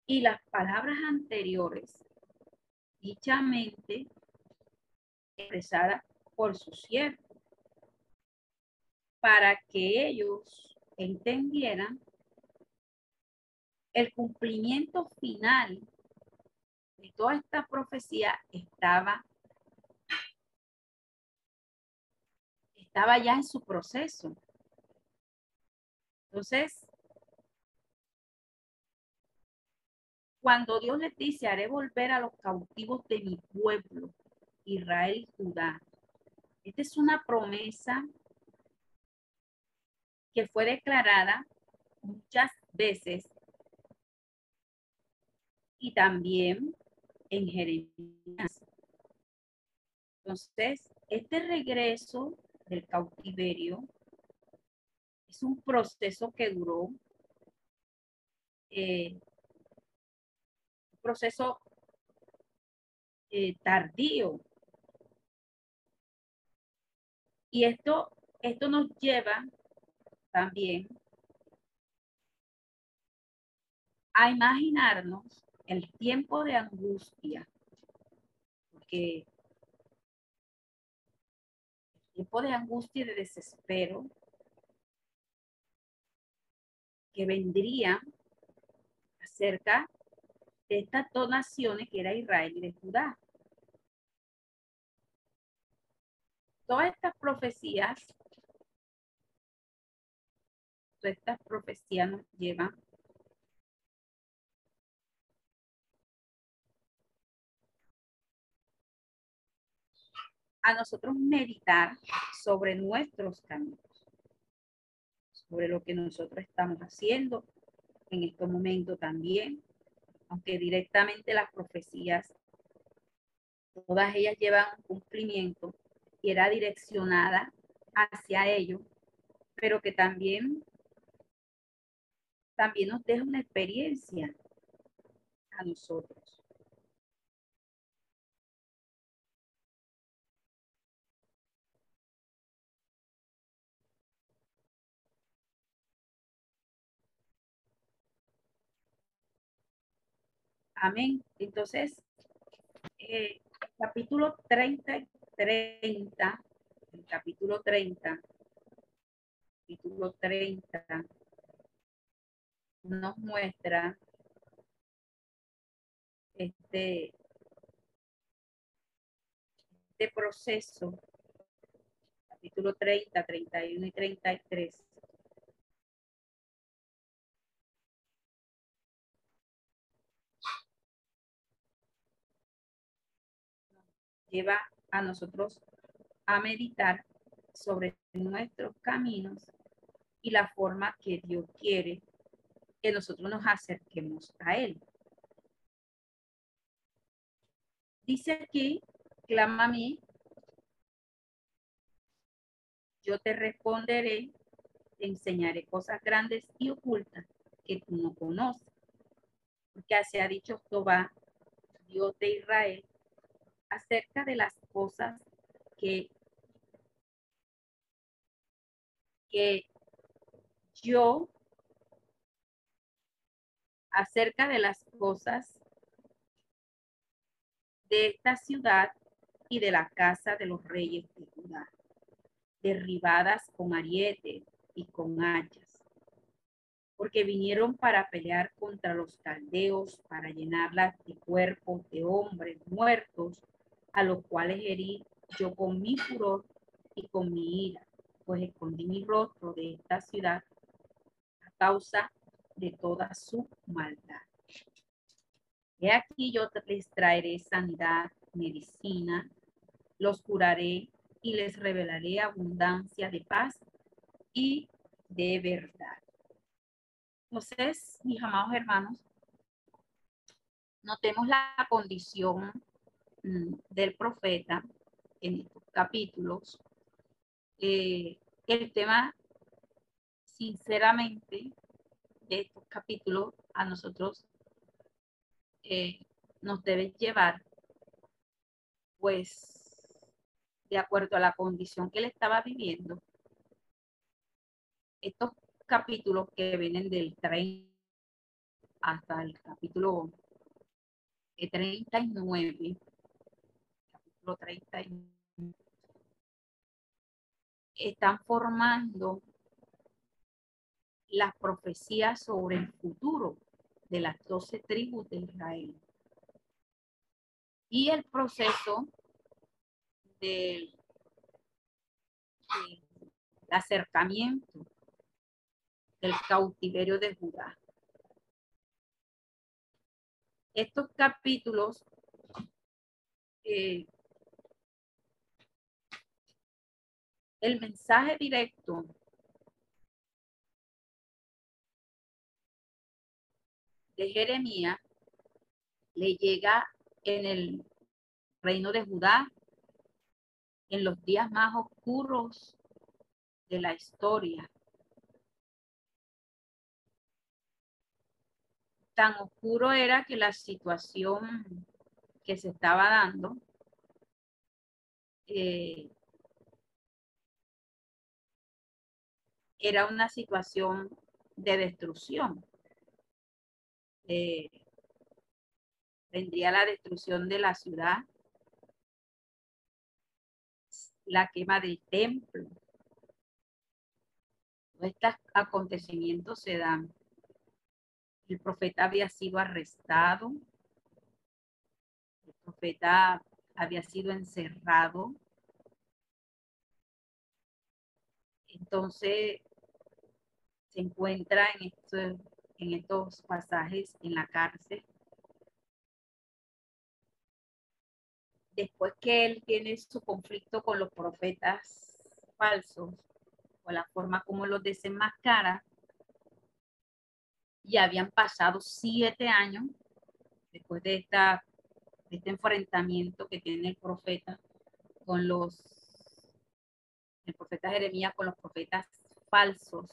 y las palabras anteriores, dichamente expresadas por su siervo para que ellos entendieran el cumplimiento final de toda esta profecía estaba estaba ya en su proceso. Entonces, cuando Dios les dice, haré volver a los cautivos de mi pueblo, Israel y Judá, esta es una promesa que fue declarada muchas veces y también en Jeremías. Entonces, este regreso del cautiverio es un proceso que duró, eh, un proceso eh, tardío. Y esto, esto nos lleva también a imaginarnos el tiempo de angustia, porque el tiempo de angustia y de desespero que vendría acerca de estas dos naciones que era Israel y de Judá. Todas estas profecías estas profecías nos llevan a nosotros meditar sobre nuestros caminos, sobre lo que nosotros estamos haciendo en este momento también, aunque directamente las profecías, todas ellas llevan cumplimiento y era direccionada hacia ello, pero que también, también nos deja una experiencia a nosotros. Amén. Entonces, eh, capítulo 30, 30, el capítulo 30, capítulo 30, nos muestra este, este proceso, capítulo 30, 31 y 33 lleva a nosotros a meditar sobre nuestros caminos y la forma que Dios quiere que nosotros nos acerquemos a Él. Dice aquí, clama a mí, yo te responderé, te enseñaré cosas grandes y ocultas que tú no conoces. Porque así ha dicho Jehová, Dios de Israel, acerca de las cosas que, que yo, acerca de las cosas de esta ciudad y de la casa de los reyes de Judá, derribadas con arietes y con hachas porque vinieron para pelear contra los caldeos, para llenarlas de cuerpos de hombres muertos a los cuales herí yo con mi furor y con mi ira, pues escondí mi rostro de esta ciudad a causa de toda su maldad. He aquí yo les traeré sanidad, medicina, los curaré y les revelaré abundancia de paz y de verdad. Entonces, mis amados hermanos, notemos la condición Mm, del profeta en estos capítulos, eh, el tema, sinceramente, estos capítulos a nosotros eh, nos debe llevar, pues, de acuerdo a la condición que él estaba viviendo, estos capítulos que vienen del 30 hasta el capítulo 39 30 están formando las profecías sobre el futuro de las doce tribus de Israel. Y el proceso del, acercamiento del cautiverio de Judá. Estos capítulos eh, el mensaje directo de Jeremías le llega en el reino de Judá, en los días más oscuros de la historia. Tan oscuro era que la situación que se estaba dando eh, era una situación de destrucción. Eh, vendría la destrucción de la ciudad, la quema del templo. Estos acontecimientos se dan. El profeta había sido arrestado. El profeta había sido encerrado. Entonces, se encuentra en, en estos pasajes en la cárcel. después que él tiene su conflicto con los profetas falsos, o la forma como los desenmascara, y habían pasado siete años después de, esta, este enfrentamiento que tiene el profeta con los, el profeta Jeremías con los profetas falsos.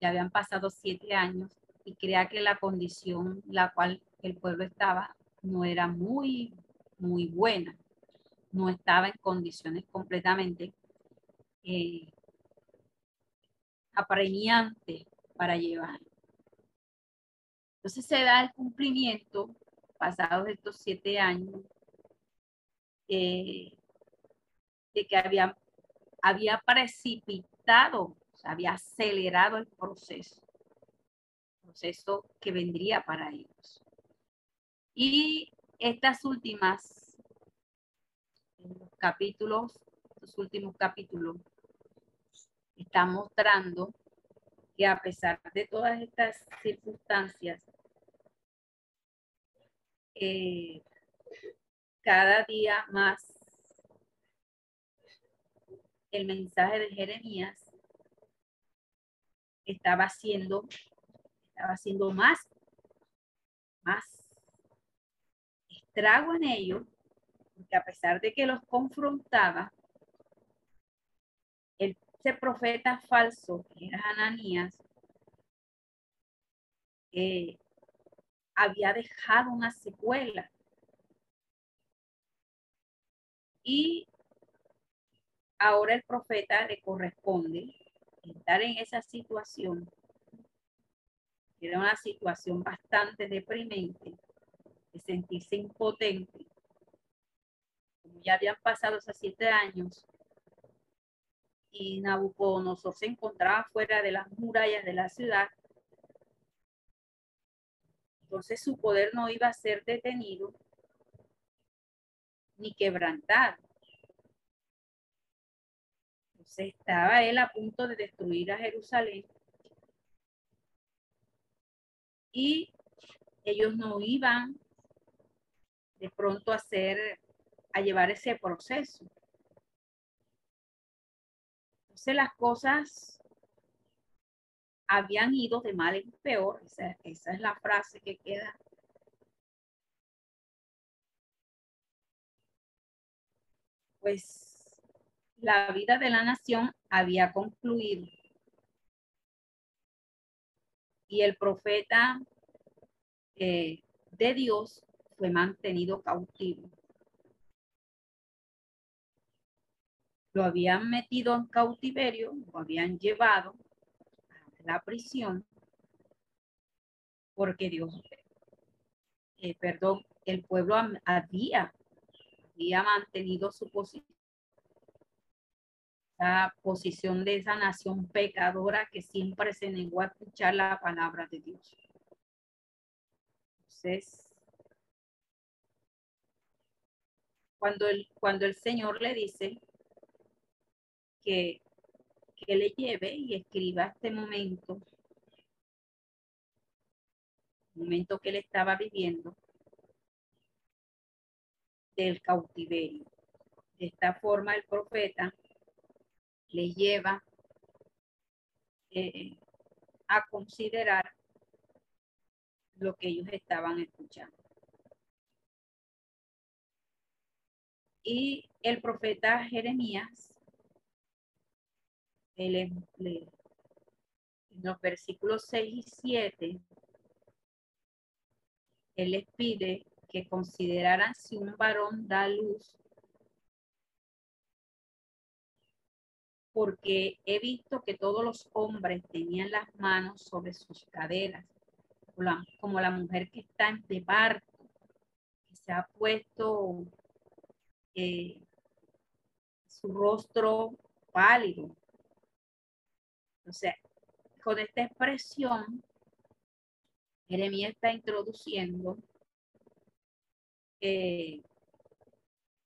Ya habían pasado siete años y crea que la condición la cual el pueblo estaba no era muy, muy buena. No estaba en condiciones completamente eh, apremiantes para llevar. Entonces se da el cumplimiento, pasados estos siete años, eh, de que había, había precipitado, había acelerado el proceso, proceso que vendría para ellos. Y estas últimas capítulos, los últimos capítulos, están mostrando que a pesar de todas estas circunstancias, eh, cada día más el mensaje de Jeremías estaba haciendo, estaba haciendo más, más estrago en ellos, porque a pesar de que los confrontaba, ese profeta falso, que era Ananías, eh, había dejado una secuela. Y ahora el profeta le corresponde estar en esa situación. Era una situación bastante deprimente, de sentirse impotente. Como ya habían pasado esos siete años, y Nabucodonosor se encontraba fuera de las murallas de la ciudad, entonces su poder no iba a ser detenido ni quebrantado. Entonces estaba él a punto de destruir a Jerusalén y ellos no iban de pronto a hacer, a llevar ese proceso. Entonces las cosas habían ido de mal en peor. Esa, esa es la frase que queda. Pues la vida de la nación había concluido. Y el profeta eh, de Dios fue mantenido cautivo. lo habían metido en cautiverio, lo habían llevado a la prisión, porque Dios, eh, perdón, el pueblo había, había mantenido su posición, la posición de esa nación pecadora que siempre se negó a escuchar la palabra de Dios. Entonces, cuando el, cuando el Señor le dice, que, le lleve y escriba este momento, momento que él estaba viviendo del cautiverio. De esta forma el profeta le lleva eh, a considerar lo que ellos estaban escuchando. Y el profeta Jeremías en los versículos 6 y 7, él les pide que consideraran si un varón da luz, porque he visto que todos los hombres tenían las manos sobre sus caderas, como la, mujer que está en de parto, que se ha puesto eh, su rostro pálido, o sea, con esta expresión, Jeremías está introduciendo eh,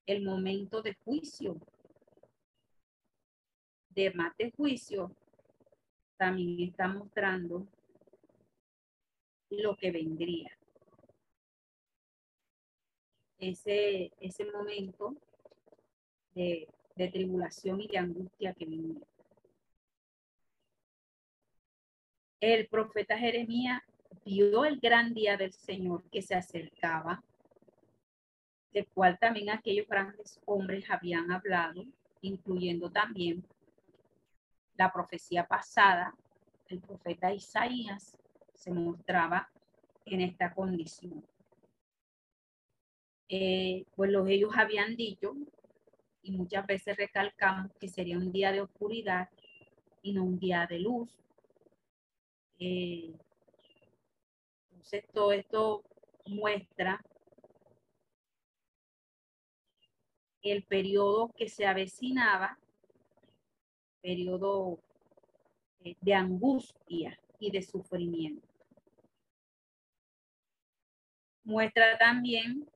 el momento de juicio. De más de juicio, también está mostrando lo que vendría. ese, ese momento de, de tribulación y de angustia que venía. El profeta Jeremías vio el gran día del Señor que se acercaba, del cual también aquellos grandes hombres habían hablado, incluyendo también la profecía pasada, el profeta Isaías se mostraba en esta condición. Eh, pues los ellos habían dicho, y muchas veces recalcamos que sería un día de oscuridad y no un día de luz. Eh, entonces todo esto muestra el periodo que se avecinaba, periodo eh, de angustia y de sufrimiento. Muestra también,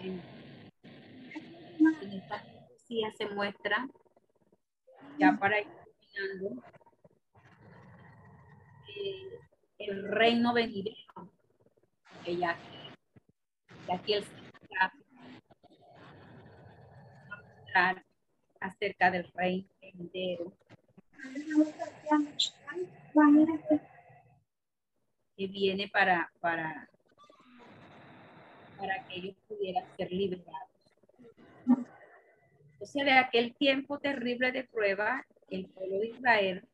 en, esta poesía se muestra, ya para ir terminando, eh, el reino venidero, que ya, aquí el acerca del reino venidero que viene para, para, para que ellos pudieran ser liberados. O sea, de aquel tiempo terrible de prueba, el pueblo de Israel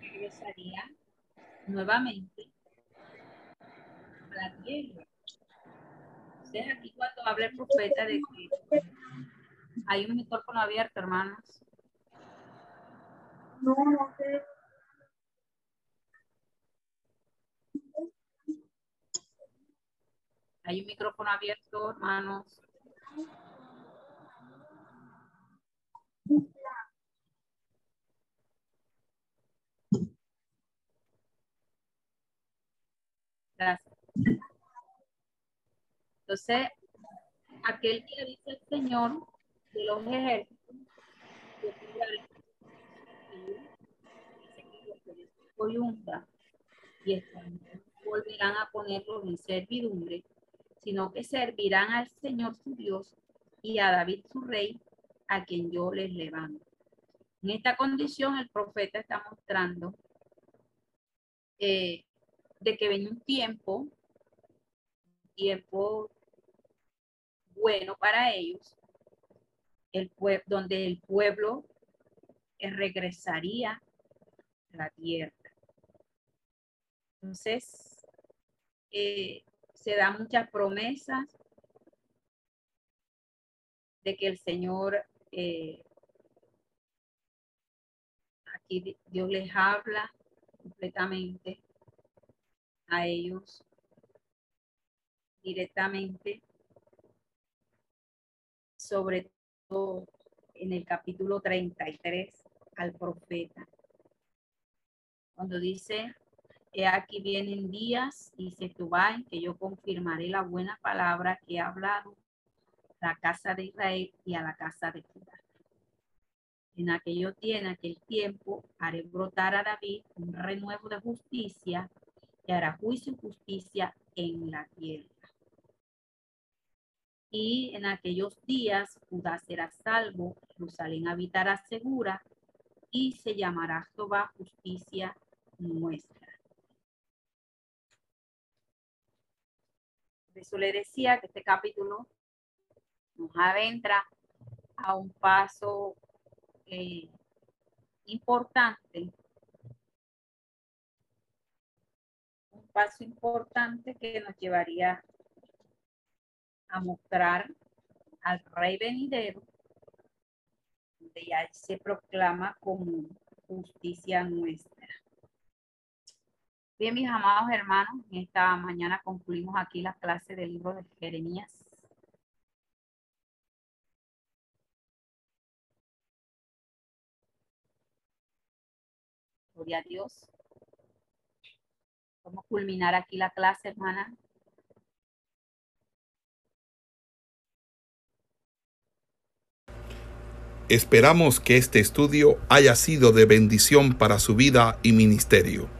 regresaría nuevamente a la tierra. Entonces aquí cuando habla el profeta de que hay un micrófono abierto, hermanos. No, no sé. Hay un micrófono abierto, hermanos. Gracias. Entonces, aquel día dice el Señor de los ejércitos, coyunta y volverán a ponerlos en servidumbre, sino que servirán al Señor su Dios y a David su rey, a quien yo les levanto. En esta condición el profeta está mostrando eh, de que viene un tiempo, tiempo bueno para ellos, el donde el pueblo regresaría a la tierra. Entonces, eh, se dan muchas promesas de que el Señor, eh, aquí Dios les habla completamente a ellos directamente, sobre todo en el capítulo 33 al profeta, cuando dice, He aquí vienen días, dice Tubal, que yo confirmaré la buena palabra que he hablado a la casa de Israel y a la casa de Judá. En aquello tiene aquel tiempo haré brotar a David un renuevo de justicia y hará juicio y justicia en la tierra. Y en aquellos días Judá será salvo, Jerusalén habitará segura y se llamará Jehová justicia nuestra. Eso le decía que este capítulo nos adentra a un paso eh, importante, un paso importante que nos llevaría a mostrar al rey venidero, donde ya se proclama como justicia nuestra. Bien, mis amados hermanos, esta mañana concluimos aquí la clase del libro de Jeremías. Gloria a Dios. Vamos a culminar aquí la clase, hermana. Esperamos que este estudio haya sido de bendición para su vida y ministerio.